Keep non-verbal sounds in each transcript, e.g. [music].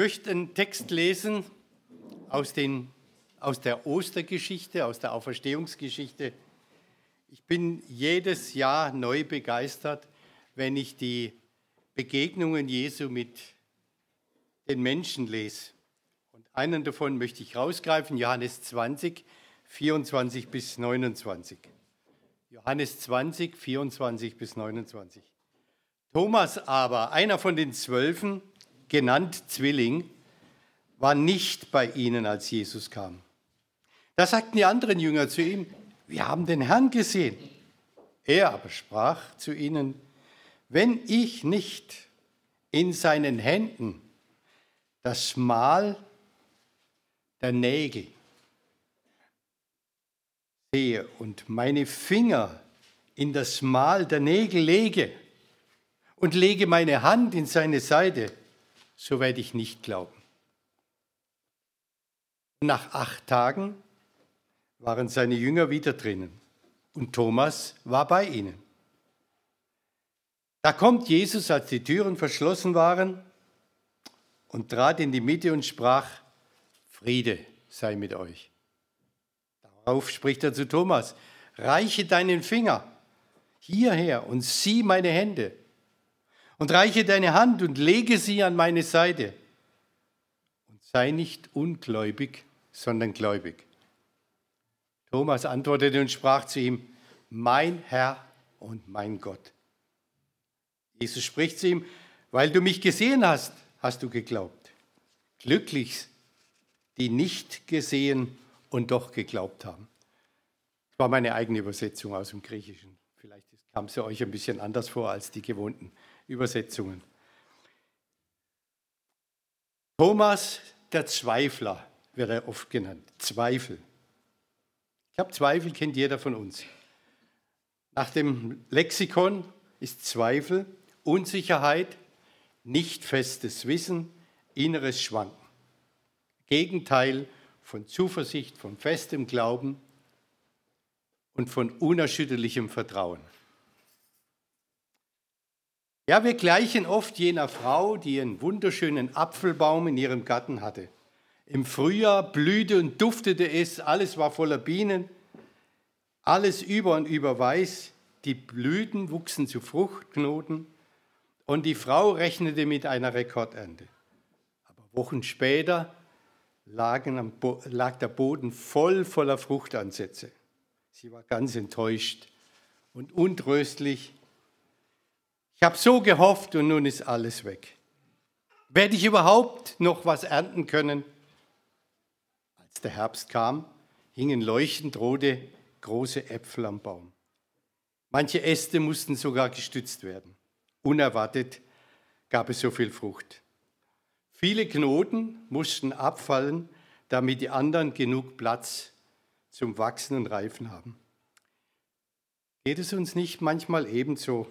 möchte einen Text lesen aus, den, aus der Ostergeschichte, aus der Auferstehungsgeschichte. Ich bin jedes Jahr neu begeistert, wenn ich die Begegnungen Jesu mit den Menschen lese. Und einen davon möchte ich rausgreifen, Johannes 20, 24 bis 29. Johannes 20, 24 bis 29. Thomas aber, einer von den Zwölfen, genannt Zwilling, war nicht bei ihnen, als Jesus kam. Da sagten die anderen Jünger zu ihm, wir haben den Herrn gesehen. Er aber sprach zu ihnen, wenn ich nicht in seinen Händen das Mal der Nägel sehe und meine Finger in das Mal der Nägel lege und lege meine Hand in seine Seite, so werde ich nicht glauben. Nach acht Tagen waren seine Jünger wieder drinnen und Thomas war bei ihnen. Da kommt Jesus, als die Türen verschlossen waren, und trat in die Mitte und sprach, Friede sei mit euch. Darauf spricht er zu Thomas, reiche deinen Finger hierher und sieh meine Hände und reiche deine Hand und lege sie an meine Seite. Und sei nicht ungläubig, sondern gläubig. Thomas antwortete und sprach zu ihm, mein Herr und mein Gott. Jesus spricht zu ihm, weil du mich gesehen hast, hast du geglaubt. Glücklich, die nicht gesehen und doch geglaubt haben. Das war meine eigene Übersetzung aus dem Griechischen. Vielleicht kam sie euch ein bisschen anders vor als die gewohnten Übersetzungen. Thomas der Zweifler wird er oft genannt. Zweifel. Ich habe Zweifel, kennt jeder von uns. Nach dem Lexikon ist Zweifel Unsicherheit, nicht festes Wissen, inneres Schwanken. Gegenteil von Zuversicht, von festem Glauben und von unerschütterlichem Vertrauen. Ja, wir gleichen oft jener Frau, die einen wunderschönen Apfelbaum in ihrem Garten hatte. Im Frühjahr blühte und duftete es, alles war voller Bienen, alles über und über weiß, die Blüten wuchsen zu Fruchtknoten und die Frau rechnete mit einer Rekordernte. Aber Wochen später lag der Boden voll voller Fruchtansätze. Sie war ganz enttäuscht und untröstlich ich habe so gehofft und nun ist alles weg. Werde ich überhaupt noch was ernten können? Als der Herbst kam, hingen leuchtend rote große Äpfel am Baum. Manche Äste mussten sogar gestützt werden. Unerwartet gab es so viel Frucht. Viele Knoten mussten abfallen, damit die anderen genug Platz zum Wachsen und Reifen haben. Geht es uns nicht manchmal ebenso?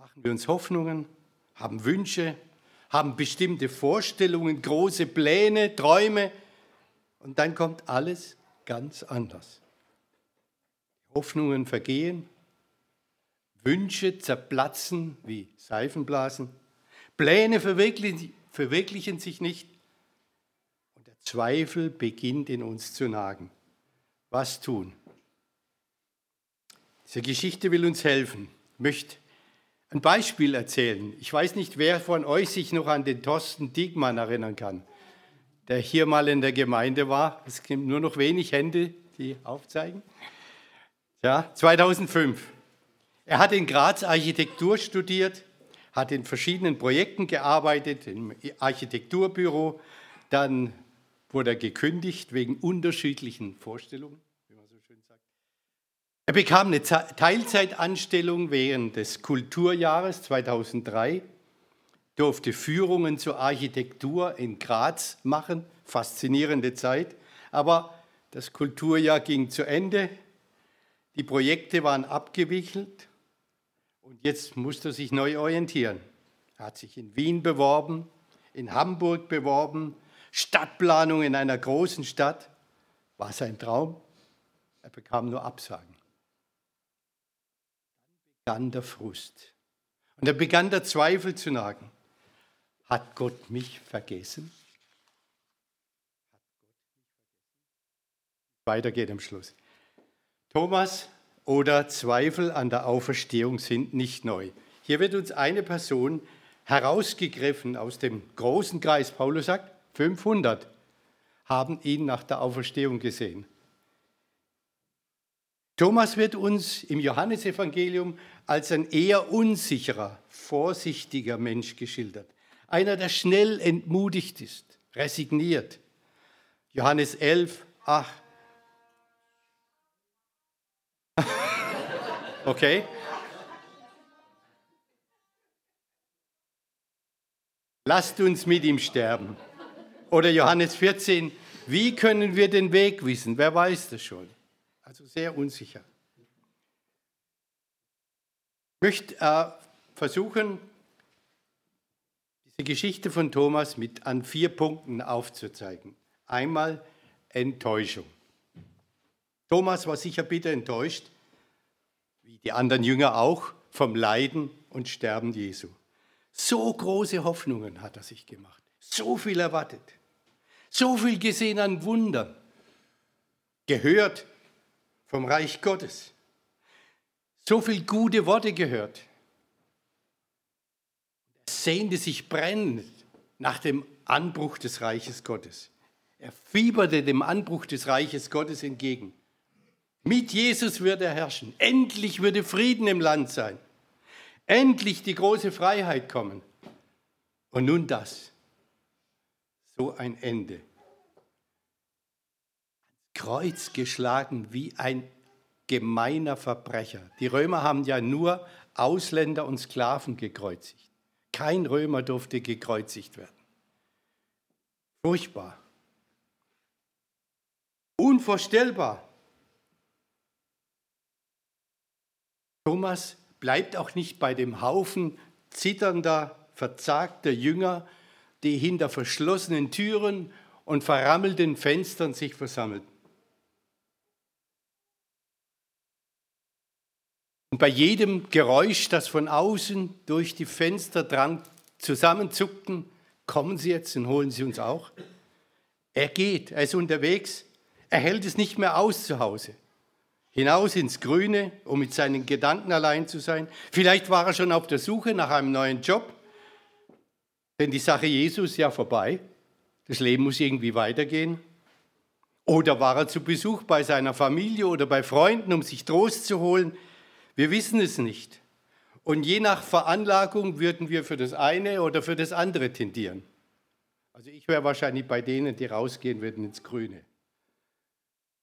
Machen wir uns Hoffnungen, haben Wünsche, haben bestimmte Vorstellungen, große Pläne, Träume und dann kommt alles ganz anders. Hoffnungen vergehen, Wünsche zerplatzen wie Seifenblasen, Pläne verwirklichen, verwirklichen sich nicht und der Zweifel beginnt in uns zu nagen. Was tun? Diese Geschichte will uns helfen, möchte ein Beispiel erzählen. Ich weiß nicht, wer von euch sich noch an den Thorsten Diekmann erinnern kann, der hier mal in der Gemeinde war. Es gibt nur noch wenig Hände, die aufzeigen. Ja, 2005. Er hat in Graz Architektur studiert, hat in verschiedenen Projekten gearbeitet, im Architekturbüro. Dann wurde er gekündigt wegen unterschiedlichen Vorstellungen. Er bekam eine Teilzeitanstellung während des Kulturjahres 2003, durfte Führungen zur Architektur in Graz machen, faszinierende Zeit, aber das Kulturjahr ging zu Ende, die Projekte waren abgewickelt und jetzt musste er sich neu orientieren. Er hat sich in Wien beworben, in Hamburg beworben, Stadtplanung in einer großen Stadt. War sein Traum? Er bekam nur Absagen begann der Frust. Und da begann der Zweifel zu nagen. Hat Gott mich vergessen? Weiter geht am Schluss. Thomas oder Zweifel an der Auferstehung sind nicht neu. Hier wird uns eine Person herausgegriffen aus dem großen Kreis. Paulus sagt, 500 haben ihn nach der Auferstehung gesehen. Thomas wird uns im Johannesevangelium als ein eher unsicherer, vorsichtiger Mensch geschildert. Einer, der schnell entmutigt ist, resigniert. Johannes 11, ach. [laughs] okay. Lasst uns mit ihm sterben. Oder Johannes 14, wie können wir den Weg wissen? Wer weiß das schon? Also sehr unsicher. Ich möchte äh, versuchen, diese Geschichte von Thomas mit an vier Punkten aufzuzeigen. Einmal Enttäuschung. Thomas war sicher bitter enttäuscht, wie die anderen Jünger auch, vom Leiden und Sterben Jesu. So große Hoffnungen hat er sich gemacht, so viel erwartet. So viel gesehen an Wundern, gehört vom Reich Gottes. So viel gute Worte gehört. Er sehnte sich brennend nach dem Anbruch des Reiches Gottes. Er fieberte dem Anbruch des Reiches Gottes entgegen. Mit Jesus würde er herrschen. Endlich würde Frieden im Land sein. Endlich die große Freiheit kommen. Und nun das so ein Ende. Kreuz geschlagen wie ein gemeiner Verbrecher. Die Römer haben ja nur Ausländer und Sklaven gekreuzigt. Kein Römer durfte gekreuzigt werden. Furchtbar. Unvorstellbar. Thomas bleibt auch nicht bei dem Haufen zitternder, verzagter Jünger, die hinter verschlossenen Türen und verrammelten Fenstern sich versammelten. Bei jedem Geräusch, das von außen durch die Fenster drang, zusammenzuckten, kommen Sie jetzt und holen Sie uns auch. Er geht, er ist unterwegs, er hält es nicht mehr aus zu Hause. Hinaus ins Grüne, um mit seinen Gedanken allein zu sein. Vielleicht war er schon auf der Suche nach einem neuen Job denn die Sache Jesus ist ja vorbei. Das Leben muss irgendwie weitergehen. Oder war er zu Besuch bei seiner Familie oder bei Freunden, um sich Trost zu holen? Wir wissen es nicht. Und je nach Veranlagung würden wir für das eine oder für das andere tendieren. Also ich wäre wahrscheinlich bei denen, die rausgehen würden ins Grüne.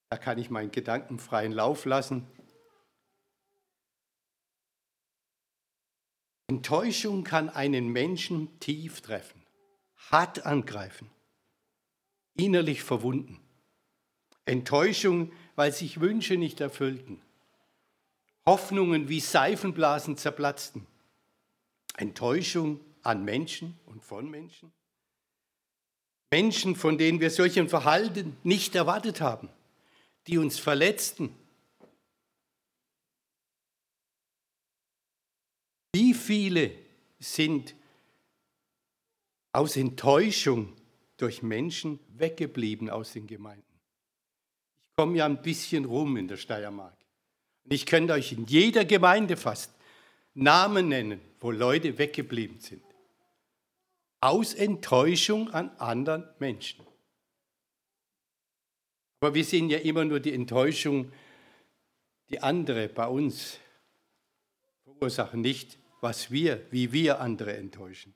Da kann ich meinen Gedanken freien Lauf lassen. Enttäuschung kann einen Menschen tief treffen, hart angreifen, innerlich verwunden. Enttäuschung, weil sich Wünsche nicht erfüllten. Hoffnungen wie Seifenblasen zerplatzten. Enttäuschung an Menschen und von Menschen. Menschen, von denen wir solchen Verhalten nicht erwartet haben, die uns verletzten, Wie viele sind aus Enttäuschung durch Menschen weggeblieben aus den Gemeinden? Ich komme ja ein bisschen rum in der Steiermark. Und ich könnte euch in jeder Gemeinde fast Namen nennen, wo Leute weggeblieben sind. Aus Enttäuschung an anderen Menschen. Aber wir sehen ja immer nur die Enttäuschung, die andere bei uns verursachen, nicht was wir, wie wir andere enttäuschen.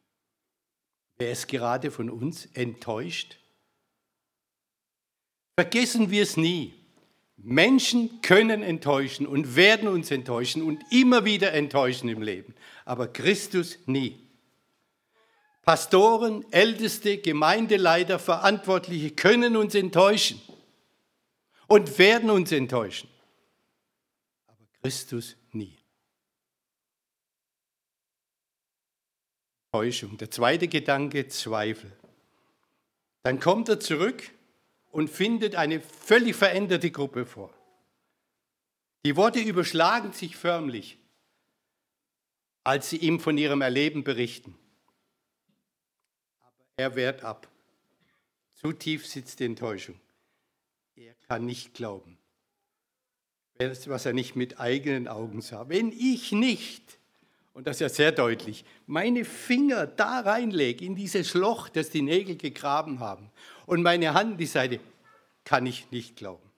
Wer ist gerade von uns enttäuscht? Vergessen wir es nie. Menschen können enttäuschen und werden uns enttäuschen und immer wieder enttäuschen im Leben, aber Christus nie. Pastoren, Älteste, Gemeindeleiter, Verantwortliche können uns enttäuschen und werden uns enttäuschen, aber Christus nie. Täuschung. Der zweite Gedanke, Zweifel. Dann kommt er zurück und findet eine völlig veränderte Gruppe vor. Die Worte überschlagen sich förmlich, als sie ihm von ihrem Erleben berichten. Er wehrt ab. Zu tief sitzt die Enttäuschung. Er kann nicht glauben, was er nicht mit eigenen Augen sah. Wenn ich nicht, und das ist ja sehr deutlich, meine Finger da reinlege in dieses Loch, das die Nägel gegraben haben, und meine Hand die Seite, kann ich nicht glauben.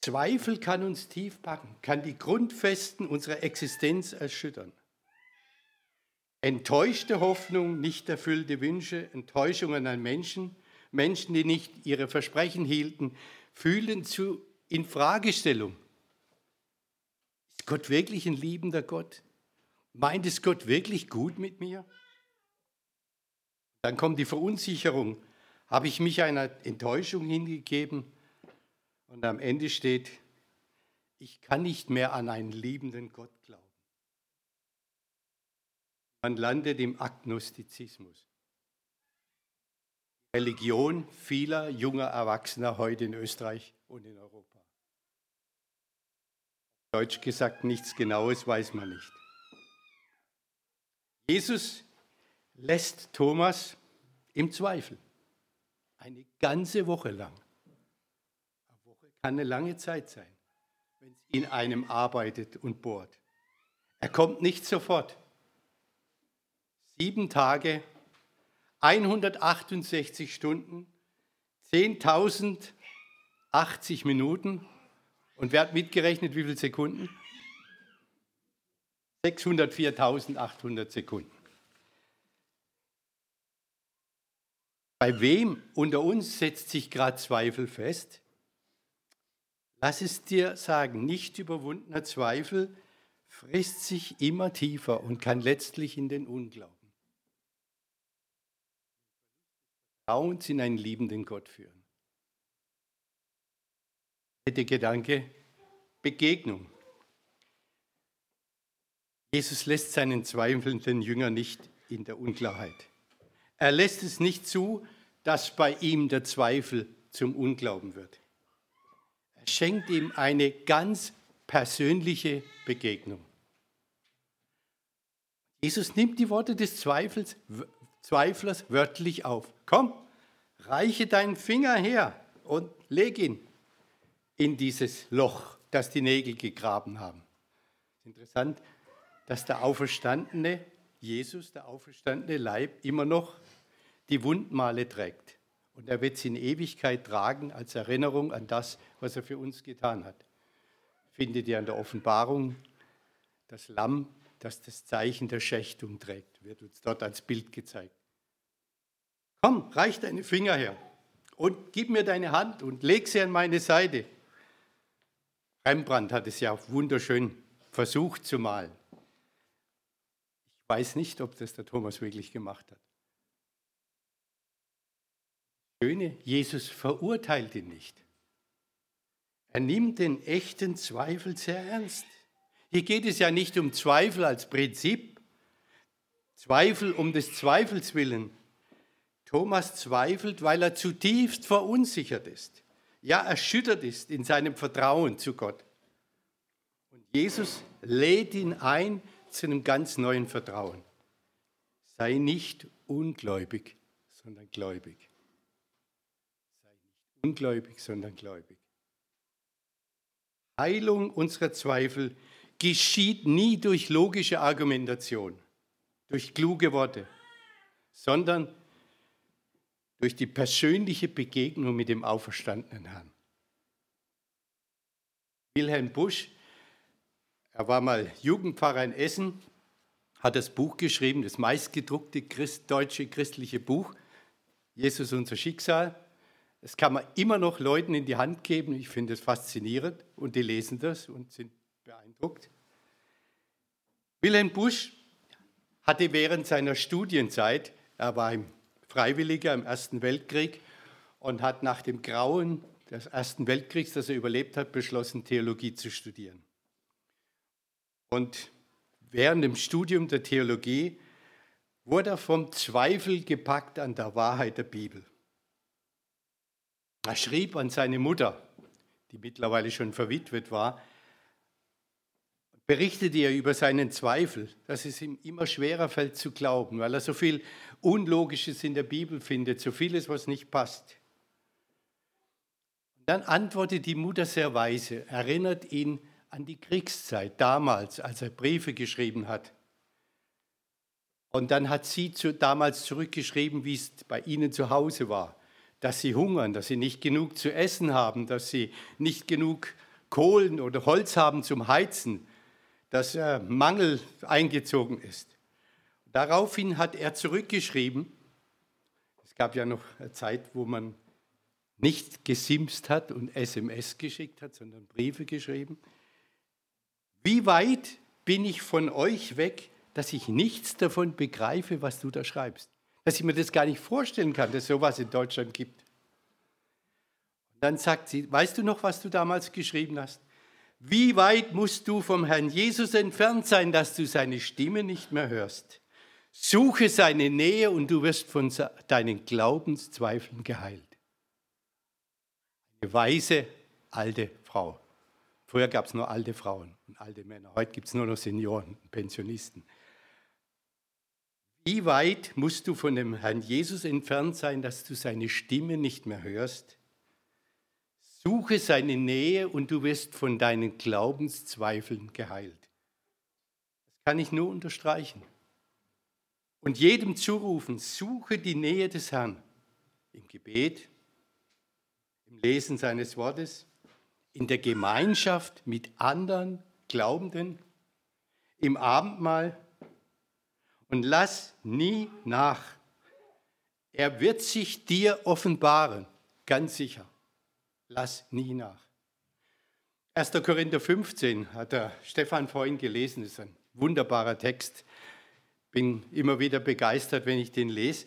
Zweifel kann uns tief packen, kann die Grundfesten unserer Existenz erschüttern. Enttäuschte Hoffnung, nicht erfüllte Wünsche, Enttäuschungen an Menschen, Menschen, die nicht ihre Versprechen hielten, fühlen zu Infragestellung. Gott wirklich ein liebender Gott? Meint es Gott wirklich gut mit mir? Dann kommt die Verunsicherung. Habe ich mich einer Enttäuschung hingegeben? Und am Ende steht, ich kann nicht mehr an einen liebenden Gott glauben. Man landet im Agnostizismus. Religion vieler junger Erwachsener heute in Österreich und in Europa. Deutsch gesagt, nichts Genaues weiß man nicht. Jesus lässt Thomas im Zweifel eine ganze Woche lang kann eine lange Zeit sein, wenn es in einem arbeitet und bohrt. Er kommt nicht sofort. Sieben Tage, 168 Stunden, 10.080 Minuten und wer hat mitgerechnet, wie viele Sekunden? 604.800 Sekunden. Bei wem unter uns setzt sich gerade Zweifel fest? Lass es dir sagen, nicht überwundener Zweifel frisst sich immer tiefer und kann letztlich in den Unglauben. Vertrauens in einen liebenden Gott führen. Der Gedanke, Begegnung. Jesus lässt seinen zweifelnden Jünger nicht in der Unklarheit. Er lässt es nicht zu, dass bei ihm der Zweifel zum Unglauben wird schenkt ihm eine ganz persönliche Begegnung. Jesus nimmt die Worte des Zweifels, Zweiflers wörtlich auf. Komm, reiche deinen Finger her und leg ihn in dieses Loch, das die Nägel gegraben haben. Interessant, dass der auferstandene Jesus, der auferstandene Leib, immer noch die Wundmale trägt. Und er wird sie in Ewigkeit tragen als Erinnerung an das, was er für uns getan hat. Findet ihr an der Offenbarung das Lamm, das das Zeichen der Schächtung trägt, wird uns dort als Bild gezeigt. Komm, reich deine Finger her und gib mir deine Hand und leg sie an meine Seite. Rembrandt hat es ja wunderschön versucht zu malen. Ich weiß nicht, ob das der Thomas wirklich gemacht hat. Schöne, Jesus verurteilt ihn nicht. Er nimmt den echten Zweifel sehr ernst. Hier geht es ja nicht um Zweifel als Prinzip, Zweifel um des Zweifels willen. Thomas zweifelt, weil er zutiefst verunsichert ist, ja erschüttert ist in seinem Vertrauen zu Gott. Und Jesus lädt ihn ein zu einem ganz neuen Vertrauen. Sei nicht ungläubig, sondern gläubig ungläubig, sondern gläubig. Heilung unserer Zweifel geschieht nie durch logische Argumentation, durch kluge Worte, sondern durch die persönliche Begegnung mit dem auferstandenen Herrn. Wilhelm Busch, er war mal Jugendpfarrer in Essen, hat das Buch geschrieben, das meistgedruckte Christ, deutsche christliche Buch, Jesus unser Schicksal. Das kann man immer noch Leuten in die Hand geben. Ich finde es faszinierend und die lesen das und sind beeindruckt. Wilhelm Busch hatte während seiner Studienzeit, er war ein Freiwilliger im Ersten Weltkrieg und hat nach dem Grauen des Ersten Weltkriegs, das er überlebt hat, beschlossen, Theologie zu studieren. Und während dem Studium der Theologie wurde er vom Zweifel gepackt an der Wahrheit der Bibel. Er schrieb an seine Mutter, die mittlerweile schon verwitwet war, berichtet er über seinen Zweifel, dass es ihm immer schwerer fällt zu glauben, weil er so viel Unlogisches in der Bibel findet, so vieles, was nicht passt. Dann antwortet die Mutter sehr weise, erinnert ihn an die Kriegszeit damals, als er Briefe geschrieben hat. Und dann hat sie zu, damals zurückgeschrieben, wie es bei ihnen zu Hause war, dass sie hungern, dass sie nicht genug zu essen haben, dass sie nicht genug Kohlen oder Holz haben zum Heizen, dass äh, Mangel eingezogen ist. Daraufhin hat er zurückgeschrieben, es gab ja noch eine Zeit, wo man nicht gesimst hat und SMS geschickt hat, sondern Briefe geschrieben. Wie weit bin ich von euch weg, dass ich nichts davon begreife, was du da schreibst? Dass ich mir das gar nicht vorstellen kann, dass es sowas in Deutschland gibt. Und dann sagt sie, weißt du noch, was du damals geschrieben hast? Wie weit musst du vom Herrn Jesus entfernt sein, dass du seine Stimme nicht mehr hörst? Suche seine Nähe und du wirst von deinen Glaubenszweifeln geheilt eine weise alte Frau. Früher gab es nur alte Frauen und alte Männer. Heute gibt es nur noch Senioren und Pensionisten. Wie weit musst du von dem Herrn Jesus entfernt sein, dass du seine Stimme nicht mehr hörst? Suche seine Nähe und du wirst von deinen Glaubenszweifeln geheilt. Das kann ich nur unterstreichen. Und jedem zurufen, suche die Nähe des Herrn im Gebet, im Lesen seines Wortes, in der Gemeinschaft mit anderen Glaubenden, im Abendmahl und lass nie nach. Er wird sich dir offenbaren, ganz sicher. Lass nie nach. 1. Korinther 15 hat der Stefan vorhin gelesen, ist ein wunderbarer Text. Bin immer wieder begeistert, wenn ich den lese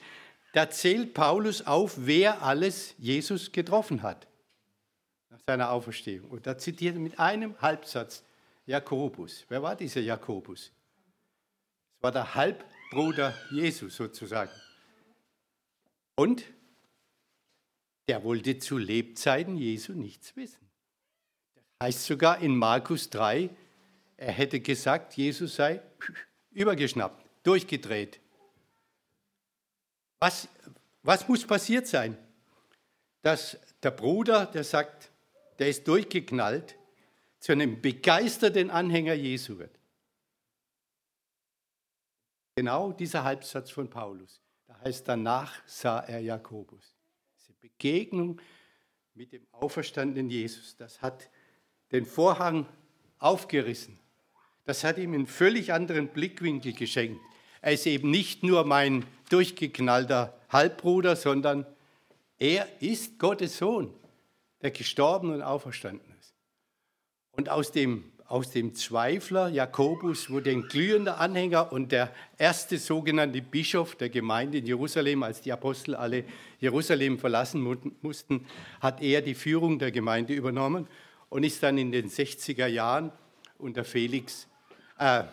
da zählt Paulus auf, wer alles Jesus getroffen hat nach seiner Auferstehung. Und da zitiert er mit einem Halbsatz Jakobus. Wer war dieser Jakobus? Es war der Halbbruder Jesus sozusagen. Und der wollte zu Lebzeiten Jesu nichts wissen. Das heißt sogar in Markus 3, er hätte gesagt, Jesus sei übergeschnappt, durchgedreht, was, was muss passiert sein, dass der Bruder, der sagt, der ist durchgeknallt, zu einem begeisterten Anhänger Jesu wird? Genau dieser Halbsatz von Paulus. Da heißt, danach sah er Jakobus. Begegnung mit dem auferstandenen Jesus, das hat den Vorhang aufgerissen. Das hat ihm einen völlig anderen Blickwinkel geschenkt. Er ist eben nicht nur mein durchgeknallter Halbbruder, sondern er ist Gottes Sohn, der gestorben und auferstanden ist. Und aus dem, aus dem Zweifler Jakobus wurde ein glühender Anhänger und der erste sogenannte Bischof der Gemeinde in Jerusalem, als die Apostel alle Jerusalem verlassen mussten, hat er die Führung der Gemeinde übernommen und ist dann in den 60er Jahren unter Felix, äh,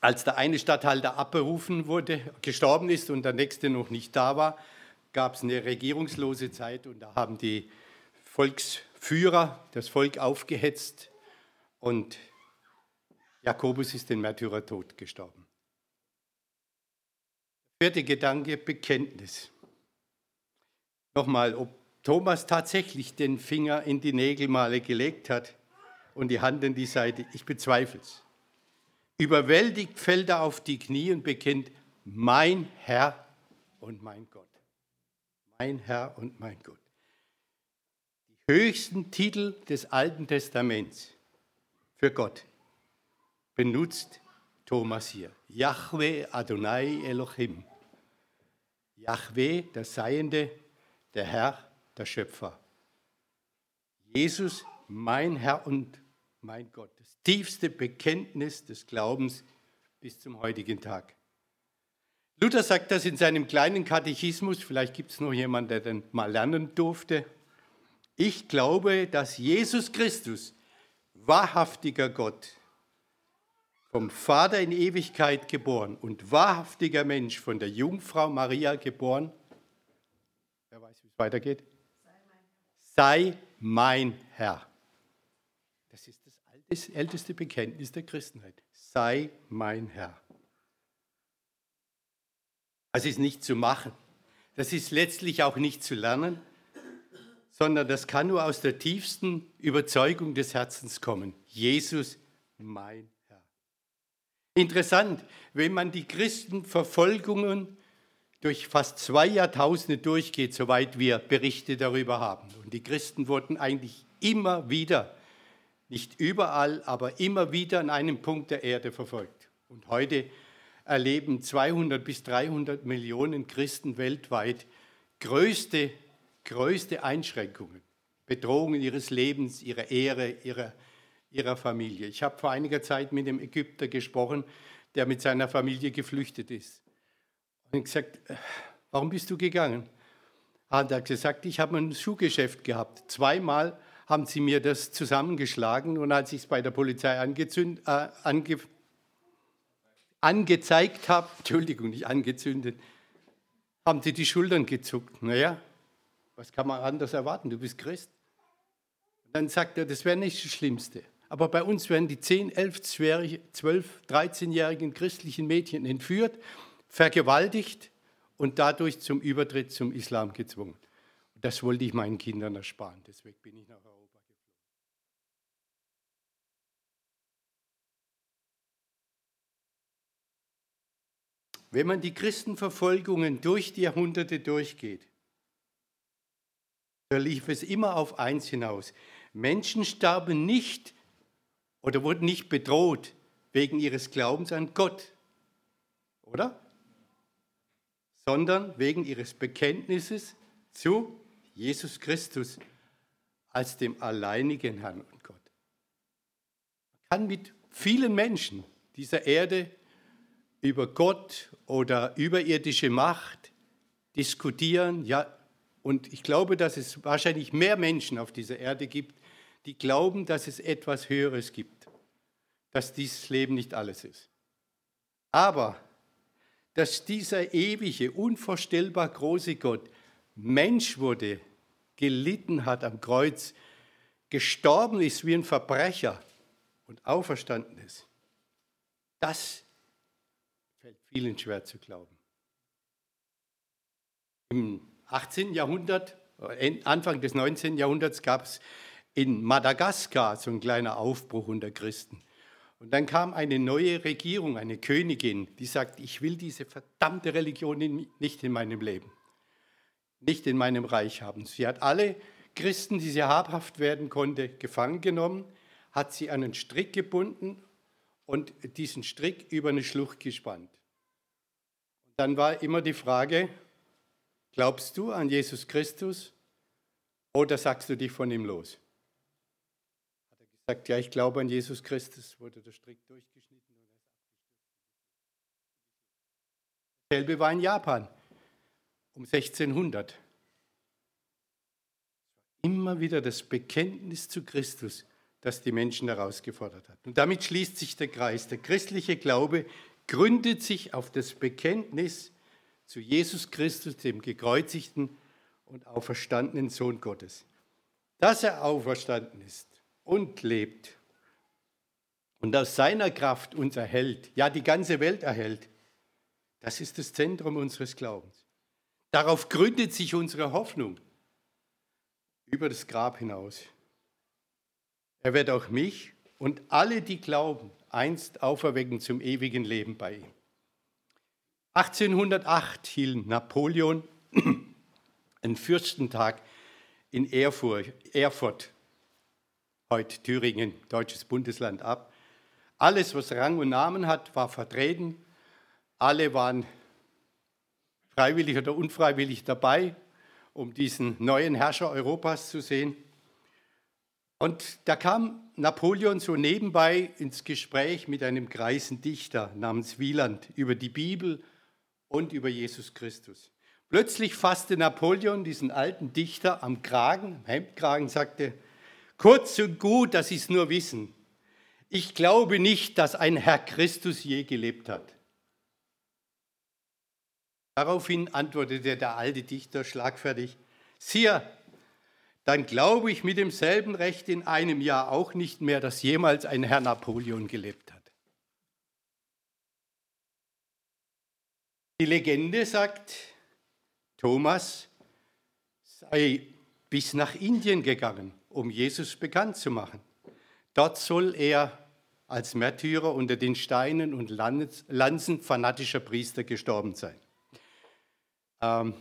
als der eine Statthalter abberufen wurde, gestorben ist und der nächste noch nicht da war, gab es eine regierungslose Zeit und da haben die Volksführer das Volk aufgehetzt und Jakobus ist den Märtyrertod gestorben. Vierte Gedanke, Bekenntnis. Nochmal, ob Thomas tatsächlich den Finger in die Nägelmale gelegt hat und die Hand in die Seite, ich bezweifle es. Überwältigt fällt er auf die Knie und bekennt, mein Herr und mein Gott. Mein Herr und mein Gott. Die höchsten Titel des Alten Testaments für Gott benutzt Thomas hier. Yahweh Adonai Elohim. Yahweh, der Seiende, der Herr, der Schöpfer. Jesus, mein Herr und mein Gott, das tiefste Bekenntnis des Glaubens bis zum heutigen Tag. Luther sagt das in seinem kleinen Katechismus, vielleicht gibt es noch jemanden, der den mal lernen durfte. Ich glaube, dass Jesus Christus, wahrhaftiger Gott, vom Vater in Ewigkeit geboren und wahrhaftiger Mensch von der Jungfrau Maria geboren, wer weiß, wie es weitergeht, sei mein Herr. Das ist das älteste Bekenntnis der Christenheit. Sei mein Herr. Das ist nicht zu machen. Das ist letztlich auch nicht zu lernen, sondern das kann nur aus der tiefsten Überzeugung des Herzens kommen. Jesus, mein Herr. Interessant, wenn man die Christenverfolgungen durch fast zwei Jahrtausende durchgeht, soweit wir Berichte darüber haben. Und die Christen wurden eigentlich immer wieder, nicht überall, aber immer wieder an einem Punkt der Erde verfolgt. Und heute erleben 200 bis 300 Millionen Christen weltweit größte, größte Einschränkungen, Bedrohungen ihres Lebens, ihrer Ehre, ihrer, ihrer Familie. Ich habe vor einiger Zeit mit dem Ägypter gesprochen, der mit seiner Familie geflüchtet ist. Und gesagt, äh, warum bist du gegangen? Hat er gesagt, ich habe ein Schuhgeschäft gehabt. Zweimal haben sie mir das zusammengeschlagen und als ich es bei der Polizei angezünd, äh, ange, angezeigt habe, [laughs] Entschuldigung, nicht angezündet, haben sie die Schultern gezuckt. Naja, was kann man anders erwarten? Du bist Christ. Und dann sagt er, das wäre nicht das Schlimmste. Aber bei uns werden die 10, 11, 12, 13-jährigen christlichen Mädchen entführt, vergewaltigt und dadurch zum Übertritt zum Islam gezwungen. Das wollte ich meinen Kindern ersparen. Deswegen bin ich nach Europa. Wenn man die Christenverfolgungen durch die Jahrhunderte durchgeht, da lief es immer auf eins hinaus. Menschen starben nicht oder wurden nicht bedroht wegen ihres Glaubens an Gott, oder? Sondern wegen ihres Bekenntnisses zu Jesus Christus als dem alleinigen Herrn und Gott. Man kann mit vielen Menschen dieser Erde über Gott oder überirdische Macht diskutieren, ja, und ich glaube, dass es wahrscheinlich mehr Menschen auf dieser Erde gibt, die glauben, dass es etwas Höheres gibt, dass dieses Leben nicht alles ist. Aber dass dieser ewige, unvorstellbar große Gott Mensch wurde, gelitten hat am Kreuz, gestorben ist wie ein Verbrecher und auferstanden ist, das fällt vielen schwer zu glauben. Im 18. Jahrhundert, Anfang des 19. Jahrhunderts gab es in Madagaskar so ein kleiner Aufbruch unter Christen. Und dann kam eine neue Regierung, eine Königin, die sagt, ich will diese verdammte Religion nicht in meinem Leben, nicht in meinem Reich haben. Sie hat alle Christen, die sie habhaft werden konnte, gefangen genommen, hat sie an einen Strick gebunden und diesen Strick über eine Schlucht gespannt. Und dann war immer die Frage, glaubst du an Jesus Christus oder sagst du dich von ihm los? sagt, ja, ich glaube an Jesus Christus, wurde der Strick durchgeschnitten er. Dasselbe war in Japan um 1600. Immer wieder das Bekenntnis zu Christus, das die Menschen herausgefordert hat. Und damit schließt sich der Kreis. Der christliche Glaube gründet sich auf das Bekenntnis zu Jesus Christus, dem gekreuzigten und auferstandenen Sohn Gottes. Dass er auferstanden ist, und lebt und aus seiner Kraft uns erhält, ja die ganze Welt erhält, das ist das Zentrum unseres Glaubens. Darauf gründet sich unsere Hoffnung über das Grab hinaus. Er wird auch mich und alle, die glauben, einst auferwecken zum ewigen Leben bei ihm. 1808 hielt Napoleon [clears throat] einen Fürstentag in Erfurt heute Thüringen, deutsches Bundesland, ab. Alles, was Rang und Namen hat, war vertreten. Alle waren freiwillig oder unfreiwillig dabei, um diesen neuen Herrscher Europas zu sehen. Und da kam Napoleon so nebenbei ins Gespräch mit einem greisen Dichter namens Wieland über die Bibel und über Jesus Christus. Plötzlich fasste Napoleon diesen alten Dichter am Kragen, am Hemdkragen, sagte, Kurz und gut, dass Sie es nur wissen. Ich glaube nicht, dass ein Herr Christus je gelebt hat. Daraufhin antwortete der alte Dichter schlagfertig, Sire, dann glaube ich mit demselben Recht in einem Jahr auch nicht mehr, dass jemals ein Herr Napoleon gelebt hat. Die Legende sagt, Thomas sei bis nach Indien gegangen, um Jesus bekannt zu machen. Dort soll er als Märtyrer unter den Steinen und Lanzen fanatischer Priester gestorben sein. Ähm,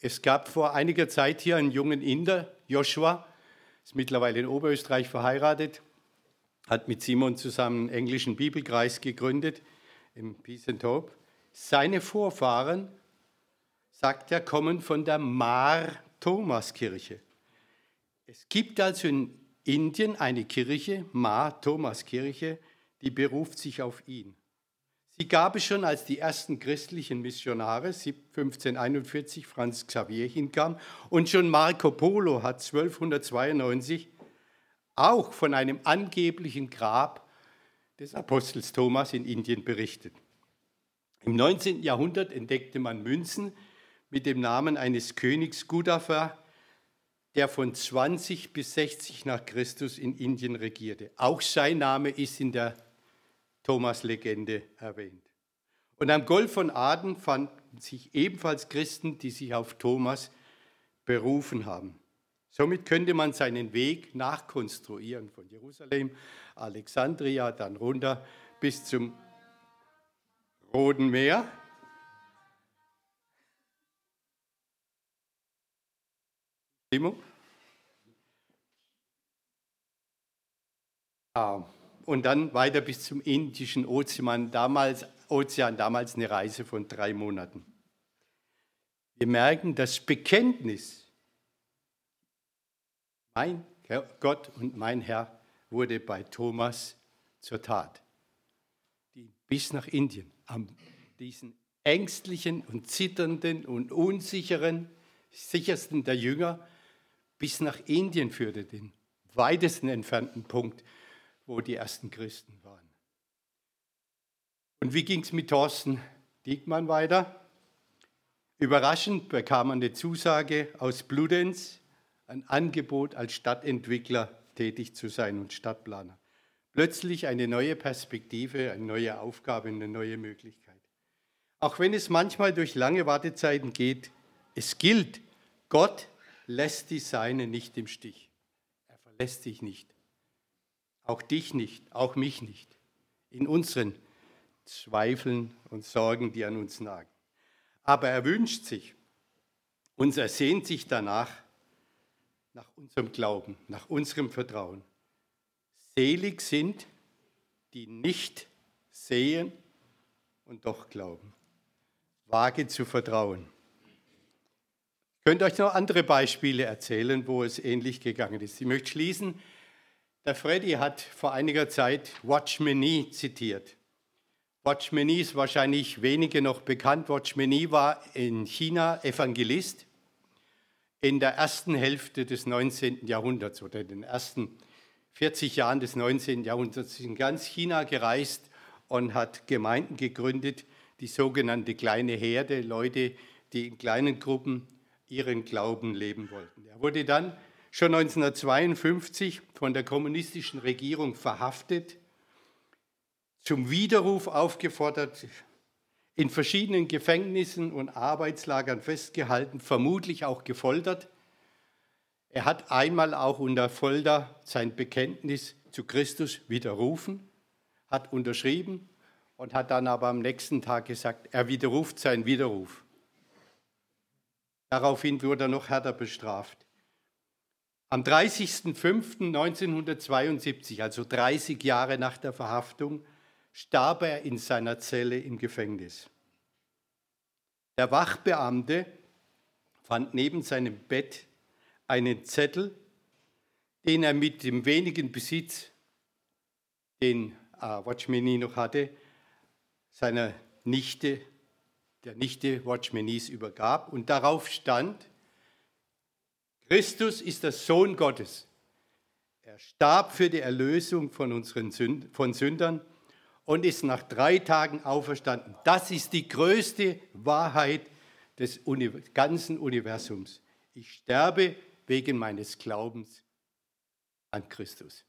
es gab vor einiger Zeit hier einen jungen Inder, Joshua, ist mittlerweile in Oberösterreich verheiratet, hat mit Simon zusammen einen englischen Bibelkreis gegründet im Peace and Hope. Seine Vorfahren, sagt er, kommen von der Mar-Thomas-Kirche. Es gibt also in Indien eine Kirche, Mar-Thomas-Kirche, die beruft sich auf ihn. Sie gab es schon, als die ersten christlichen Missionare 1541 Franz Xavier hinkam und schon Marco Polo hat 1292 auch von einem angeblichen Grab des Apostels Thomas in Indien berichtet. Im 19. Jahrhundert entdeckte man Münzen mit dem Namen eines Königs Gudafa, der von 20 bis 60 nach Christus in Indien regierte. Auch sein Name ist in der Thomas-Legende erwähnt. Und am Golf von Aden fanden sich ebenfalls Christen, die sich auf Thomas berufen haben. Somit könnte man seinen Weg nachkonstruieren von Jerusalem, Alexandria, dann runter bis zum Roten Meer. Stimmung? Ah, und dann weiter bis zum Indischen Ozean, damals, Ozean, damals eine Reise von drei Monaten. Wir merken, das Bekenntnis, mein Gott und mein Herr, wurde bei Thomas zur Tat, bis nach Indien an diesen ängstlichen und zitternden und unsicheren, sichersten der Jünger bis nach Indien führte, den weitesten entfernten Punkt, wo die ersten Christen waren. Und wie ging es mit Thorsten Diekmann weiter? Überraschend bekam man eine Zusage aus Bludenz, ein Angebot als Stadtentwickler tätig zu sein und Stadtplaner plötzlich eine neue Perspektive, eine neue Aufgabe, eine neue Möglichkeit. Auch wenn es manchmal durch lange Wartezeiten geht, es gilt, Gott lässt die Seine nicht im Stich. Er verlässt dich nicht. Auch dich nicht, auch mich nicht. In unseren Zweifeln und Sorgen, die an uns nagen. Aber er wünscht sich, uns ersehnt sich danach, nach unserem Glauben, nach unserem Vertrauen. Selig sind, die nicht sehen und doch glauben. Wage zu vertrauen. Ich könnte euch noch andere Beispiele erzählen, wo es ähnlich gegangen ist. Ich möchte schließen. Der Freddy hat vor einiger Zeit Watchman Nee zitiert. Watchman Nee ist wahrscheinlich wenige noch bekannt. Watchman Nee war in China Evangelist in der ersten Hälfte des 19. Jahrhunderts oder in den ersten 40 Jahren des 19. Jahrhunderts in ganz China gereist und hat Gemeinden gegründet, die sogenannte kleine Herde, Leute, die in kleinen Gruppen ihren Glauben leben wollten. Er wurde dann schon 1952 von der kommunistischen Regierung verhaftet, zum Widerruf aufgefordert, in verschiedenen Gefängnissen und Arbeitslagern festgehalten, vermutlich auch gefoltert. Er hat einmal auch unter Folter sein Bekenntnis zu Christus widerrufen, hat unterschrieben und hat dann aber am nächsten Tag gesagt, er widerruft seinen Widerruf. Daraufhin wurde er noch härter bestraft. Am 30.05.1972, also 30 Jahre nach der Verhaftung, starb er in seiner Zelle im Gefängnis. Der Wachbeamte fand neben seinem Bett einen Zettel, den er mit dem wenigen Besitz, den äh, Watchmeni noch hatte, seiner Nichte, der Nichte Watchmenis übergab. Und darauf stand, Christus ist der Sohn Gottes. Er starb für die Erlösung von unseren Sünd von Sündern und ist nach drei Tagen auferstanden. Das ist die größte Wahrheit des ganzen Universums. Ich sterbe wegen meines Glaubens an Christus.